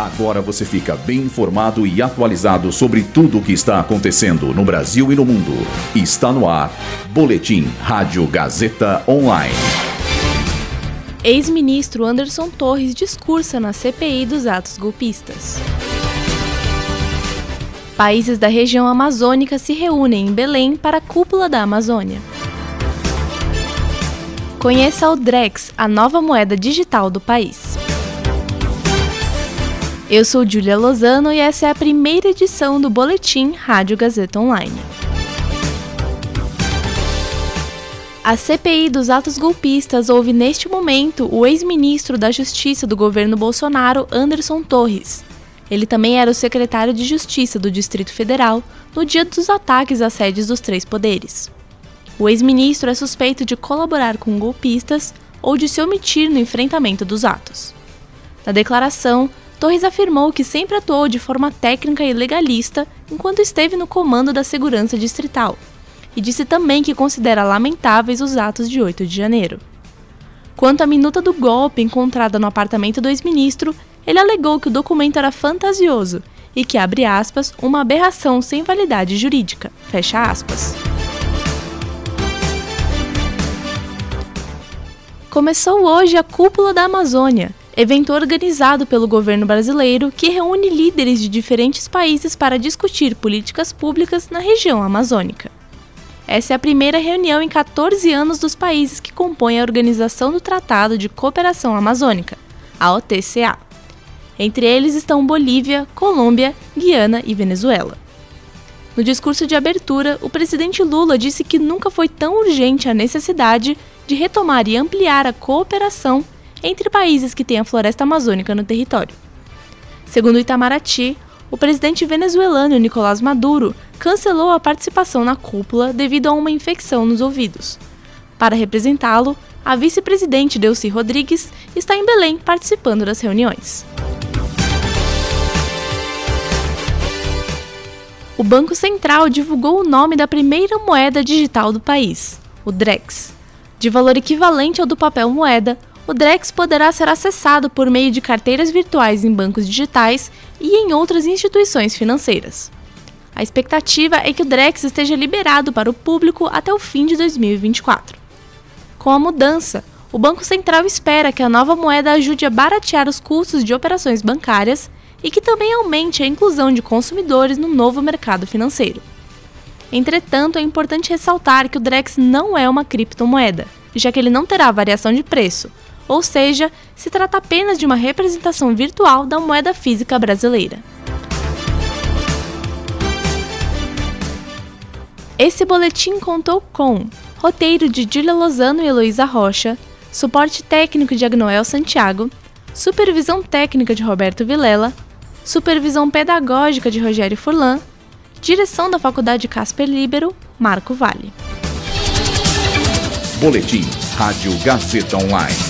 Agora você fica bem informado e atualizado sobre tudo o que está acontecendo no Brasil e no mundo. Está no ar. Boletim Rádio Gazeta Online. Ex-ministro Anderson Torres discursa na CPI dos atos golpistas. Países da região amazônica se reúnem em Belém para a cúpula da Amazônia. Conheça o Drex, a nova moeda digital do país. Eu sou Julia Lozano e essa é a primeira edição do Boletim Rádio Gazeta Online. A CPI dos atos golpistas ouve neste momento o ex-ministro da Justiça do governo Bolsonaro, Anderson Torres. Ele também era o secretário de Justiça do Distrito Federal no dia dos ataques às sedes dos três poderes. O ex-ministro é suspeito de colaborar com golpistas ou de se omitir no enfrentamento dos atos. Na declaração, Torres afirmou que sempre atuou de forma técnica e legalista enquanto esteve no comando da segurança distrital, e disse também que considera lamentáveis os atos de 8 de janeiro. Quanto à minuta do golpe encontrada no apartamento do ex-ministro, ele alegou que o documento era fantasioso e que, abre aspas, uma aberração sem validade jurídica, fecha aspas. Começou hoje a Cúpula da Amazônia, evento organizado pelo governo brasileiro que reúne líderes de diferentes países para discutir políticas públicas na região amazônica. Essa é a primeira reunião em 14 anos dos países que compõem a Organização do Tratado de Cooperação Amazônica, a OTCA. Entre eles estão Bolívia, Colômbia, Guiana e Venezuela. No discurso de abertura, o presidente Lula disse que nunca foi tão urgente a necessidade de retomar e ampliar a cooperação entre países que têm a floresta amazônica no território. Segundo Itamaraty, o presidente venezuelano Nicolás Maduro cancelou a participação na cúpula devido a uma infecção nos ouvidos. Para representá-lo, a vice-presidente Delcy Rodrigues está em Belém participando das reuniões. O Banco Central divulgou o nome da primeira moeda digital do país, o DREX. De valor equivalente ao do papel moeda, o Drex poderá ser acessado por meio de carteiras virtuais em bancos digitais e em outras instituições financeiras. A expectativa é que o Drex esteja liberado para o público até o fim de 2024. Com a mudança, o Banco Central espera que a nova moeda ajude a baratear os custos de operações bancárias e que também aumente a inclusão de consumidores no novo mercado financeiro. Entretanto, é importante ressaltar que o Drex não é uma criptomoeda, já que ele não terá variação de preço, ou seja, se trata apenas de uma representação virtual da moeda física brasileira. Esse boletim contou com roteiro de Dília Lozano e Heloísa Rocha, suporte técnico de Agnoel Santiago, supervisão técnica de Roberto Vilela, supervisão pedagógica de Rogério Furlan, direção da Faculdade Casper Libero, Marco Vale. Boletim Rádio Gazeta Online.